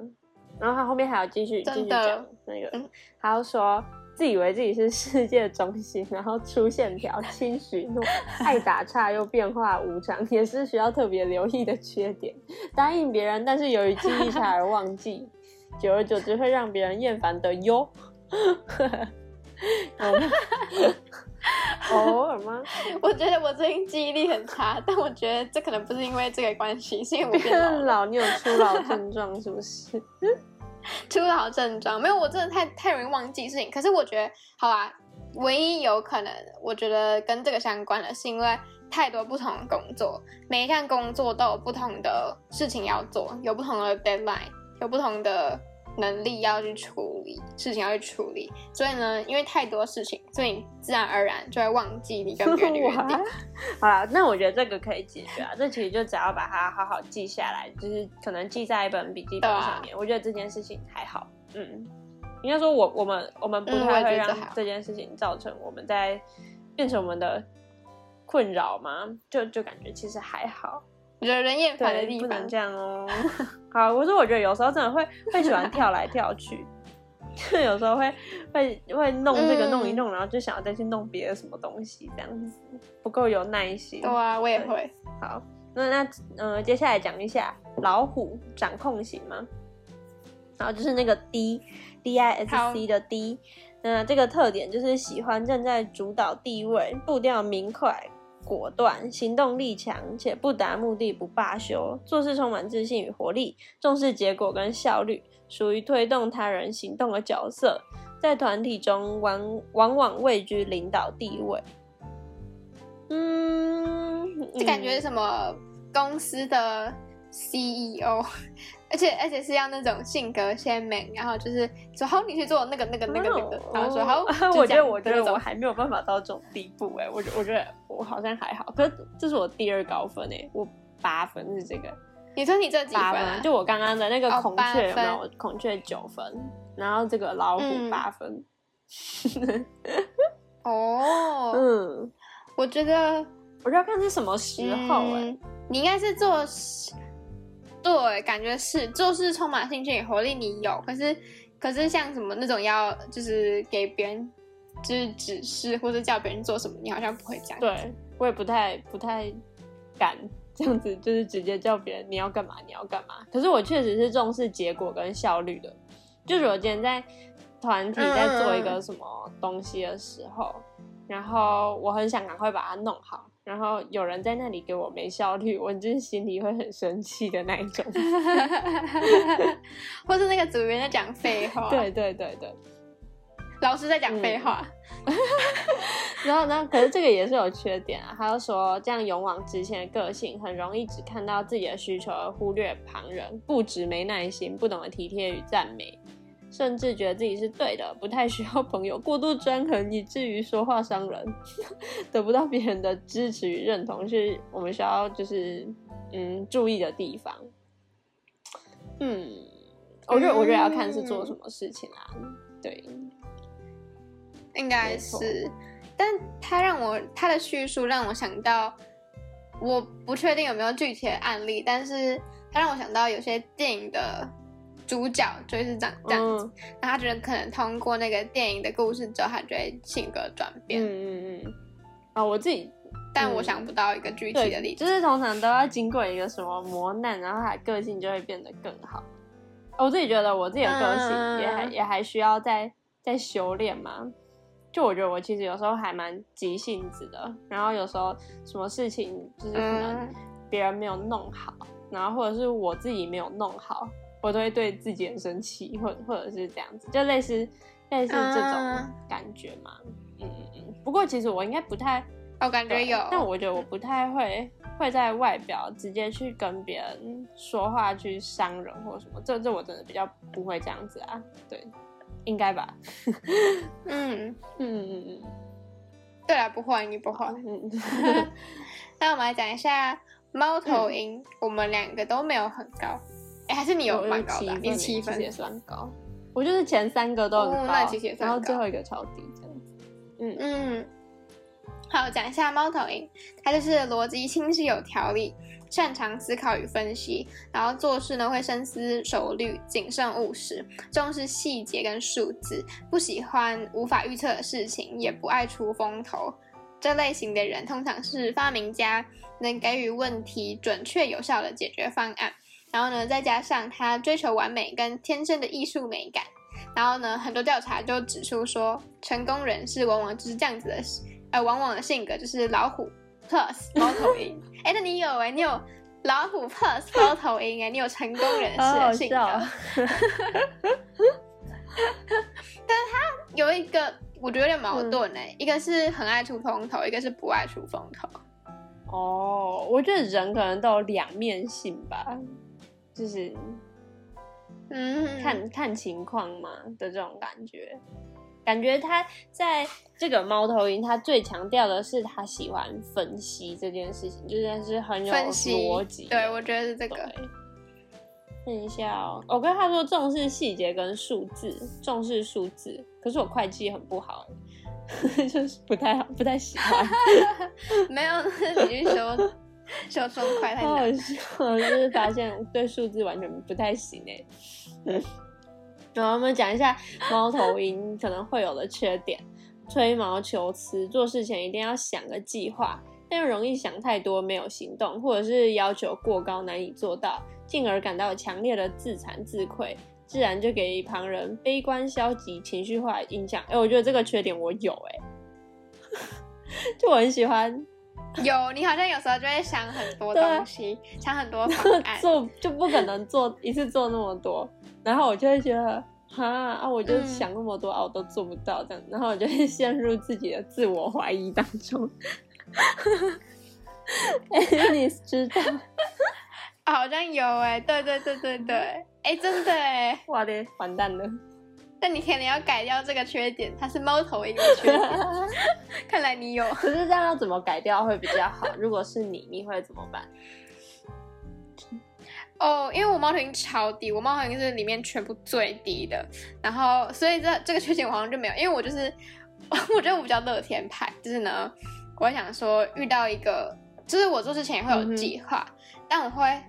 然后他后面还有继续继续讲那个嗯，他要说自以为自己是世界中心，然后粗线条、轻许诺、爱打岔又变化无常，也是需要特别留意的缺点。答应别人，但是由于记忆差而忘记，久而久之会让别人厌烦的哟。有 偶尔吗？我觉得我最近记忆力很差，但我觉得这可能不是因为这个关系，是因为我变老老，你有初老症状是不是？初老症状。没有，我真的太太容易忘记事情。可是我觉得，好啊，唯一有可能，我觉得跟这个相关的是因为太多不同的工作，每一项工作都有不同的事情要做，有不同的 deadline，有不同的能力要去处理，事情要去处理。所以呢，因为太多事情，所以你自然而然就会忘记你跟别人的约定。好啦，那我觉得这个可以解决啊。这其实就只要把它好好记下来，就是可能记在一本笔记本上面。我觉得这件事情还好，嗯，应该说我我们我们不太会让这件事情造成我们在变成我们的困扰嘛，就就感觉其实还好。惹人厌烦的对，地方不能。这样哦。好，我说我觉得有时候真的会会喜欢跳来跳去，就 有时候会会会弄这个嗯弄一弄，然后就想要再去弄别的什么东西，这样子不够有耐心。对啊，我也会。好，那那呃，接下来讲一下老虎掌控型吗？然后就是那个 D D I S C 的 D，那这个特点就是喜欢站在主导地位，步调明快、果断，行动力强，且不达目的不罢休，做事充满自信与活力，重视结果跟效率，属于推动他人行动的角色，在团体中往往往位居领导地位。嗯，就感觉什么公司的 CEO，而且而且是要那种性格鲜明，然后就是说好你去做那个那个那个那个，然后说好，哦我觉得我觉得我还没有办法到这种地步哎、我觉我觉得我好像还好，可是这是我第二高分哎、我八分是这个，你说你这几分、八分啊？就我刚刚的那个哦孔雀有没有？分孔雀九分，然后这个老虎嗯八分。哦，嗯，我觉得我就要看是什么时候哎、嗯你应该是做事，对，感觉是做事充满兴趣与活力，你有。可是，可是像什么那种要就是给别人就是指示或者叫别人做什么，你好像不会这样。，对我也不太不太敢这样子，就是直接叫别人你要干嘛你要干嘛。可是我确实是重视结果跟效率的，就是我今天在团体在做一个什么东西的时候，然后我很想赶快把它弄好。然后有人在那里给我没效率，我就是心里会很生气的那一种。或是那个组员在讲废话，对，对对对。老师在讲废话，然后呢？可是这个也是有缺点啊。他就说，这样勇往直前的个性，很容易只看到自己的需求，而忽略旁人，不止没耐心，不懂得体贴与赞美，甚至觉得自己是对的，不太需要朋友，过度专横，以至于说话伤人，得不到别人的支持与认同，是我们需要就是嗯注意的地方。嗯，我觉得我觉得要看是做什么事情啊。对，应该是。但他让我他的叙述让我想到，我不确定有没有具体的案例，但是他让我想到有些电影的主角就是这样这样子，嗯那他觉得可能通过那个电影的故事之后，他就会性格转变。嗯嗯嗯。啊，我自己但我嗯想不到一个具体的，例子。就是通常都要经过一个什么磨难，然后他个性就会变得更好。我自己觉得我自己的个性也还、嗯也还需要再再修炼嘛。就我觉得我其实有时候还蛮急性子的，然后有时候什么事情就是可能嗯别人没有弄好，然后或者是我自己没有弄好，我都会对自己很生气，或或者是这样子，就类似类似这种嗯感觉嘛。嗯嗯嗯。不过其实我应该不太我感觉有，但我觉得我不太会会在外表直接去跟别人说话去伤人或者什么，这这我真的比较不会这样子啊。对，应该吧。嗯，嗯嗯嗯对啊，不会，你不会。嗯 那我们来讲一下猫嗯头鹰，我们两个都没有很高，哎，还是你有我蛮高的啊，你七分也算高。我就是前三个都很高，哦那其实也算高然后最后一个超低这样子。嗯嗯，好，讲一下猫头鹰，它就是逻辑清晰有条理，擅长思考与分析，然后做事呢会深思熟虑、谨慎务实，重视细节跟数字，不喜欢无法预测的事情，也不爱出风头。这类型的人通常是发明家，能给予问题准确有效的解决方案。然后呢，再加上他追求完美跟天生的艺术美感。然后呢，很多调查就指出说，成功人士往往就是这样子的，呃，往往的性格就是老虎 plus 猫头鹰。哎，那你有哎、你有老虎 plus 猫头鹰哎，你有成功人士的性格。但是，他。有一个我觉得有点矛盾嗯哎、一个是很爱出风头，一个是不爱出风头。哦，我觉得人可能都有两面性吧，就是嗯，看看情况嘛的这种感觉。感觉他在这个猫头鹰，他最强调的是他喜欢分析这件事情，就是是很有逻辑。对，我觉得是这个。对。看一下哦，我跟他说重视细节跟数字，重视数字，可是我会计很不好，就是不太好，不太喜欢。没有，你去修 修中快太好好。笑，就是发现 对数字完全不太行哎。然后我们讲一下猫头鹰可能会有的缺点：吹毛求疵，做事前一定要想个计划，但又容易想太多没有行动，或者是要求过高难以做到，进而感到强烈的自惭自愧，自然就给旁人悲观、消极、情绪化的印象。哎，我觉得这个缺点我有哎，就我很喜欢 有，你好像有时候就会想很多东西，想很多方案。做就不可能做一次做那么多，然后我就会觉得哈啊，我就嗯想那么多、啊，我都做不到这样，然后我就会陷入自己的自我怀疑当中。哎、你知道？好像有哎、对对对对对，哎、真的哎、哇嘞，完蛋了！但你肯定要改掉这个缺点，它是猫头鹰的缺点。看来你有，可是这样要怎么改掉会比较好？如果是你，你会怎么办？哦，因为我猫头鹰超低，我猫头鹰是里面全部最低的，然后所以这这个缺点我好像就没有，因为我就是 我觉得我比较乐天派，就是呢，我想说遇到一个，就是我做之前也会有计划，但我会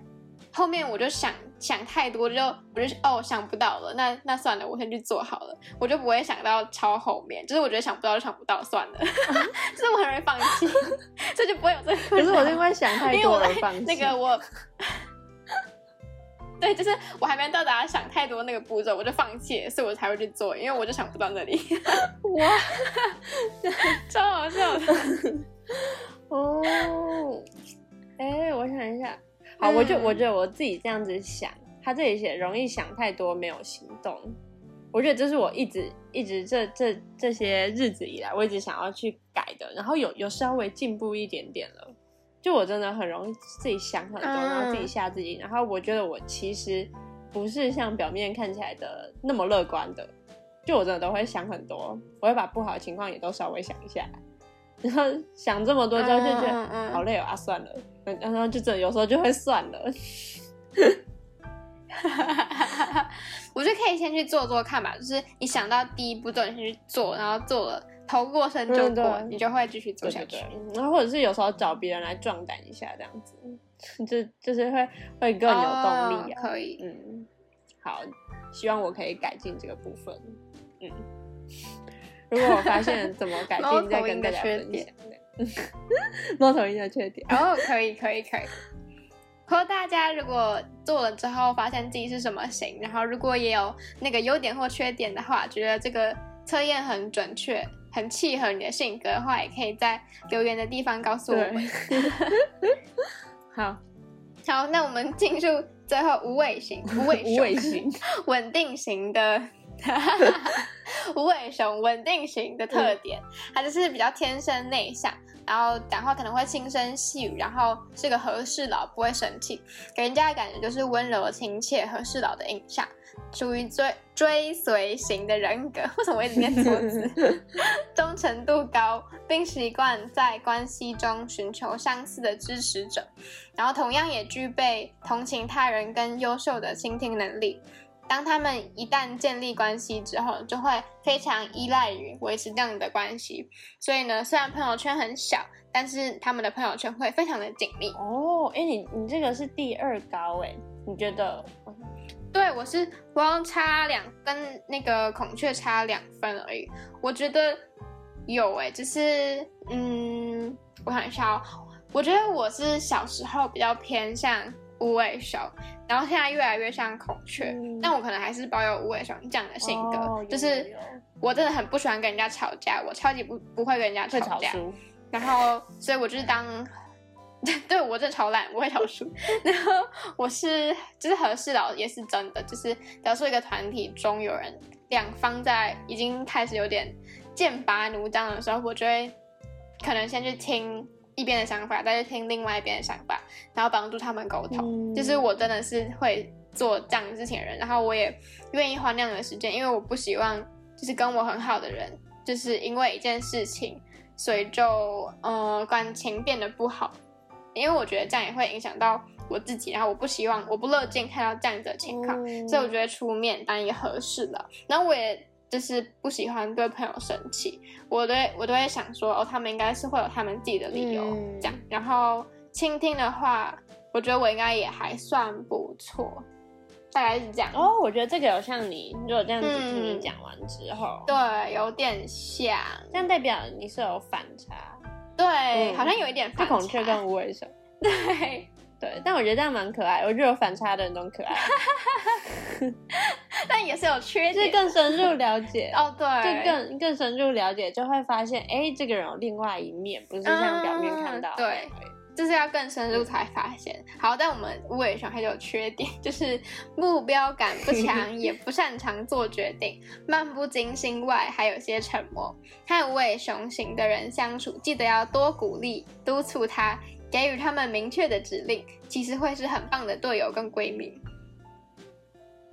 后面我就想想太多，就我就哦想不到了，那那算了，我先去做好了，我就不会想到超后面，就是我觉得想不到就想不到算了，就是我很容易放弃，这就不会有这个。可是我是因为想太多而放弃。那个我，对，就是我还没到达想太多那个步骤，我就放弃了，所以我才会去做，因为我就想不到那里，哇超好笑的。哦，哎，我想一下，好，我就嗯我觉得我自己这样子想，他这里写容易想太多，没有行动。我觉得这是我一直一直这这这些日子以来，我一直想要去改的，然后有有稍微进步一点点了。就我真的很容易自己想很多，嗯然后自己吓自己，然后我觉得我其实不是像表面看起来的那么乐观的，就我真的都会想很多，我会把不好的情况也都稍微想一下，然后想这么多之后就觉得、好累哦啊，算了，嗯然后就真的有时候就会算了，我觉得可以先去做做看吧，就是你想到第一步骤，你先去做，然后做了头过身就过，你就会继续做下去。然后或者是有时候找别人来壮胆一下，这样子，就就是会会更有动力啊。哦可以，嗯，好，希望我可以改进这个部分。嗯，如果我发现怎么改猫进，再跟大家分享。猫头鹰的缺点，哦可以可以可以。和大家如果做了之后发现自己是什么型，然后如果也有那个优点或缺点的话，觉得这个测验很准确、很契合你的性格的话，也可以在留言的地方告诉我们。好，好，那我们进入最后无尾型、无尾型，稳定型的 无尾熊稳定型的特点，它就是比较天生内向，然后讲话可能会轻声细语，然后是个和事佬，不会生气，给人家的感觉就是温柔亲切、和事佬的印象，属于追追随型的人格。为什么我一直念错字？忠诚度高，并习惯在关系中寻求相似的支持者，然后同样也具备同情他人跟优秀的倾听能力。当他们一旦建立关系之后，就会非常依赖于维持这样的关系。所以呢，虽然朋友圈很小，但是他们的朋友圈会非常的紧密。哦，哎，你你这个是第二高哎，你觉得？对我是我要差两跟那个孔雀差两分而已。我觉得有哎、就是嗯，我想一下哦，我觉得我是小时候比较偏向无尾熊，然后现在越来越像孔雀，嗯。但我可能还是保有无尾熊这样的性格，哦就是我真的很不喜欢跟人家吵架，我超级不不会跟人家吵架，吵，然后所以我就是当，对我真的超烂，我会吵输。然后我是就是和事佬也是真的，就是假如说一个团体中有人两方在已经开始有点剑拔弩张的时候，我就会可能先去听一边的想法，再去听另外一边的想法，然后帮助他们沟通。嗯就是我真的是会做这样的事情的人，然后我也愿意花那样的时间，因为我不希望就是跟我很好的人，就是因为一件事情，所以就呃感情变得不好，因为我觉得这样也会影响到我自己，然后我不希望我不乐见看到这样子的情况，嗯所以我觉得出面当然也合适了，然后我也。就是不喜欢对朋友生气，我都会我都会想说，哦，他们应该是会有他们自己的理由、嗯这样。然后倾听的话，我觉得我应该也还算不错，大概是这样。哦，我觉得这个有像你，如果这样子嗯听你讲完之后，对，有点像，这样代表你是有反差，对，嗯好像有一点就反差。孔雀跟无尾熊。对，对，但我觉得这样蛮可爱，我觉得有反差的人都可爱，但也是有缺就是。更深入了解，哦，对，就更更深入了解，就会发现，哎，这个人有另外一面，不是像表面看到对。就是要更深入才发现。好，但我们无尾熊还有缺点，就是目标感不强，也不擅长做决定，漫不经心外，还有些沉默。和无尾熊型的人相处，记得要多鼓励、督促他，给予他们明确的指令，其实会是很棒的队友跟闺蜜。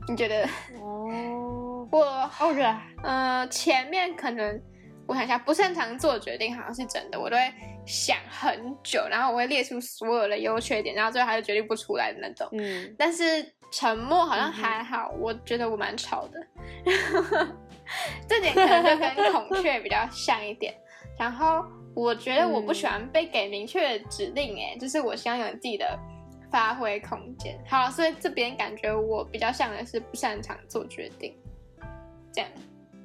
你觉得？哦，我哦我觉得呃，前面可能我想一下，不擅长做决定好像是真的，我都会想很久，然后我会列出所有的优缺点，然后最后还是决定不出来的那种。嗯，但是沉默好像还好，我觉得我蛮吵的，这点可能就跟孔雀比较像一点。然后我觉得我不喜欢被给明确的指令，哎、就是我希望有自己的发挥空间。好，所以这边感觉我比较像的是不擅长做决定，这样。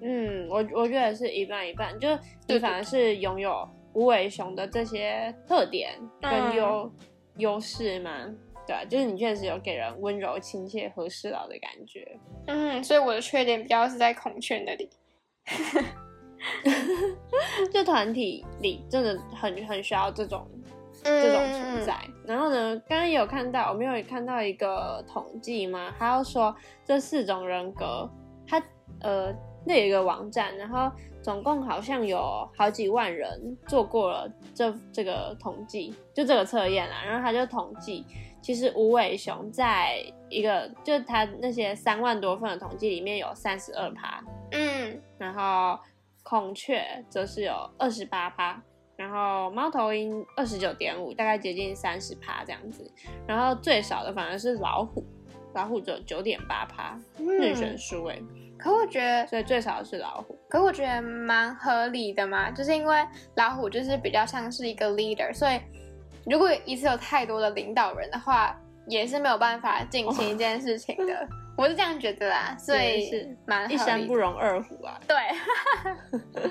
嗯，我我觉得是一半一半，就是对你反而是拥有无尾熊的这些特点跟嗯优优势嘛，对啊，就是你确实有给人温柔、亲切、和事佬的感觉。嗯，所以我的缺点比较是在孔雀那里。就团体里真的很很需要这种这这种存在。然后呢，刚刚有看到，我们有看到一个统计嘛，他要说这四种人格，他呃那有一个网站，然后总共好像有好几万人做过了这这个统计，就这个测验啦。然后他就统计，其实无尾熊在一个就他那些三万多份的统计里面有三十二趴，嗯然后孔雀则是有二十八趴，然后猫头鹰二十九点五，大概接近三十趴这样子。然后最少的反而是老虎，老虎只有九点八趴，日选嗯，输哎，可我觉得所以最少的是老虎。可我觉得蛮合理的嘛，就是因为老虎就是比较像是一个 leader，所以如果一次有太多的领导人的话，也是没有办法进行一件事情的。我是这样觉得啦，所以是是蛮合一山。不容二虎啊。对，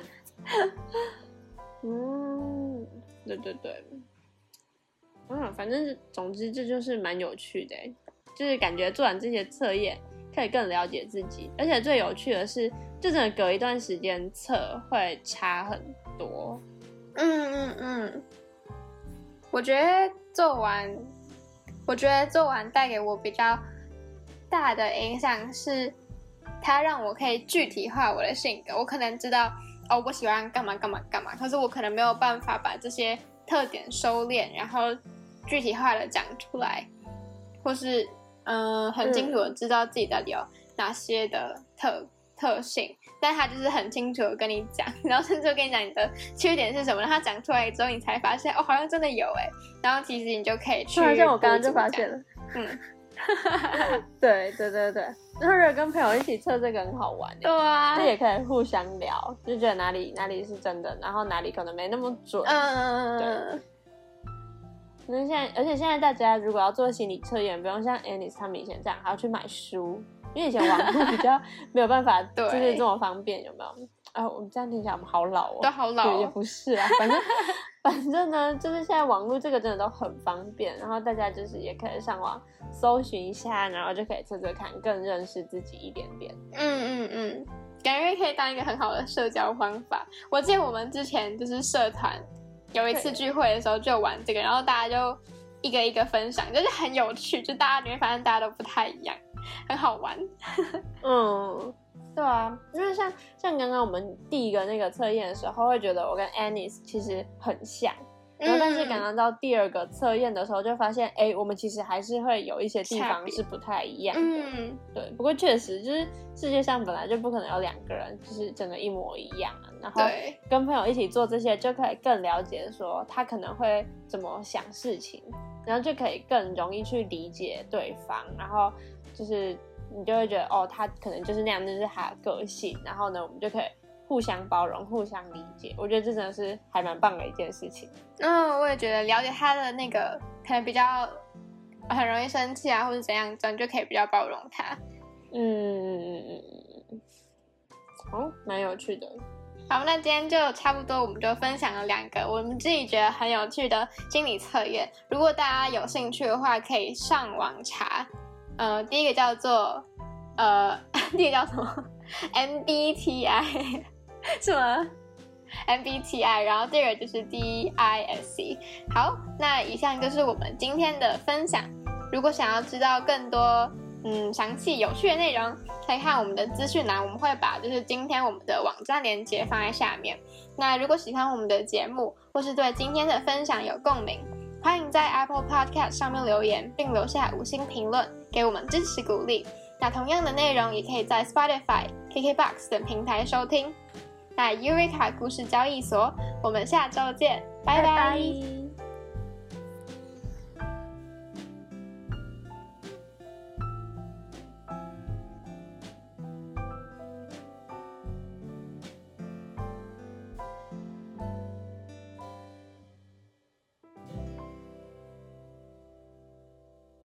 嗯，对对对，嗯，反正总之这就是蛮有趣的欸，就是感觉做完这些测验可以更了解自己，而且最有趣的是，就真的隔一段时间测会差很多。嗯嗯嗯，我觉得做完，我觉得做完带给我比较大的影响是，它让我可以具体化我的性格。我可能知道哦，我喜欢干嘛干嘛干嘛，可是我可能没有办法把这些特点收敛，然后具体化的讲出来，或是嗯、很清楚的知道自己到底有哪些的特特性。但他就是很清楚的跟你讲，然后甚至跟你讲你的缺点是什么，然后他讲出来之后，你才发现哦，好像真的有哎，然后其实你就可以去。突然间，我刚刚就发现，了，嗯，对对对对，然后如果跟朋友一起测这个很好玩欸，对啊，这也可以互相聊，就觉得哪里哪里是真的，然后哪里可能没那么准。嗯，那现在，而且现在大家如果要做心理测验，不用像 Anis 他们以前这样还要去买书，因为以前网络比较没有办法，对 就是这么方便，有没有？啊，我们这样听起来我们好老哦，都好老也不是啊，反正 反正呢，就是现在网络这个真的都很方便，然后大家就是也可以上网搜寻一下，然后就可以测测看，更认识自己一点点。嗯嗯嗯，感觉可以当一个很好的社交方法。我记得我们之前就是社团有一次聚会的时候就玩这个，然后大家就一个一个分享，就是很有趣，就大家你会发现大家都不太一样，很好玩。嗯，对啊，因为像像刚刚我们第一个那个测验的时候，会觉得我跟 Anis 其实很像，然后但是刚嗯刚到第二个测验的时候，就发现哎，我们其实还是会有一些地方是不太一样的。嗯，对，不过确实就是世界上本来就不可能有两个人就是整个一模一样啊，然后，跟朋友一起做这些，就可以更了解说他可能会怎么想事情，然后就可以更容易去理解对方，然后就是你就会觉得哦，他可能就是那样，就是他的个性，然后呢，我们就可以互相包容、互相理解。我觉得这真的是还蛮棒的一件事情。嗯，我也觉得了解他的那个可能比较很容易生气啊，或者怎样，这样就可以比较包容他。嗯哦，蛮有趣的。好，那今天就差不多，我们就分享了两个我们自己觉得很有趣的心理测验。如果大家有兴趣的话，可以上网查。呃，第一个叫做呃，第一个叫什么？MBTI 是吗？MBTI，然后第二个就是 DISC。好，那以上就是我们今天的分享。如果想要知道更多嗯详细有趣的内容，可以看我们的资讯栏，我们会把就是今天我们的网站链接放在下面。那如果喜欢我们的节目，或是对今天的分享有共鸣，欢迎在 Apple Podcast 上面留言，并留下五星评论，给我们支持鼓励。那同样的内容也可以在 Spotify、KKBox 等平台收听。那 Eureka 故事交易所，我们下周见，拜拜拜拜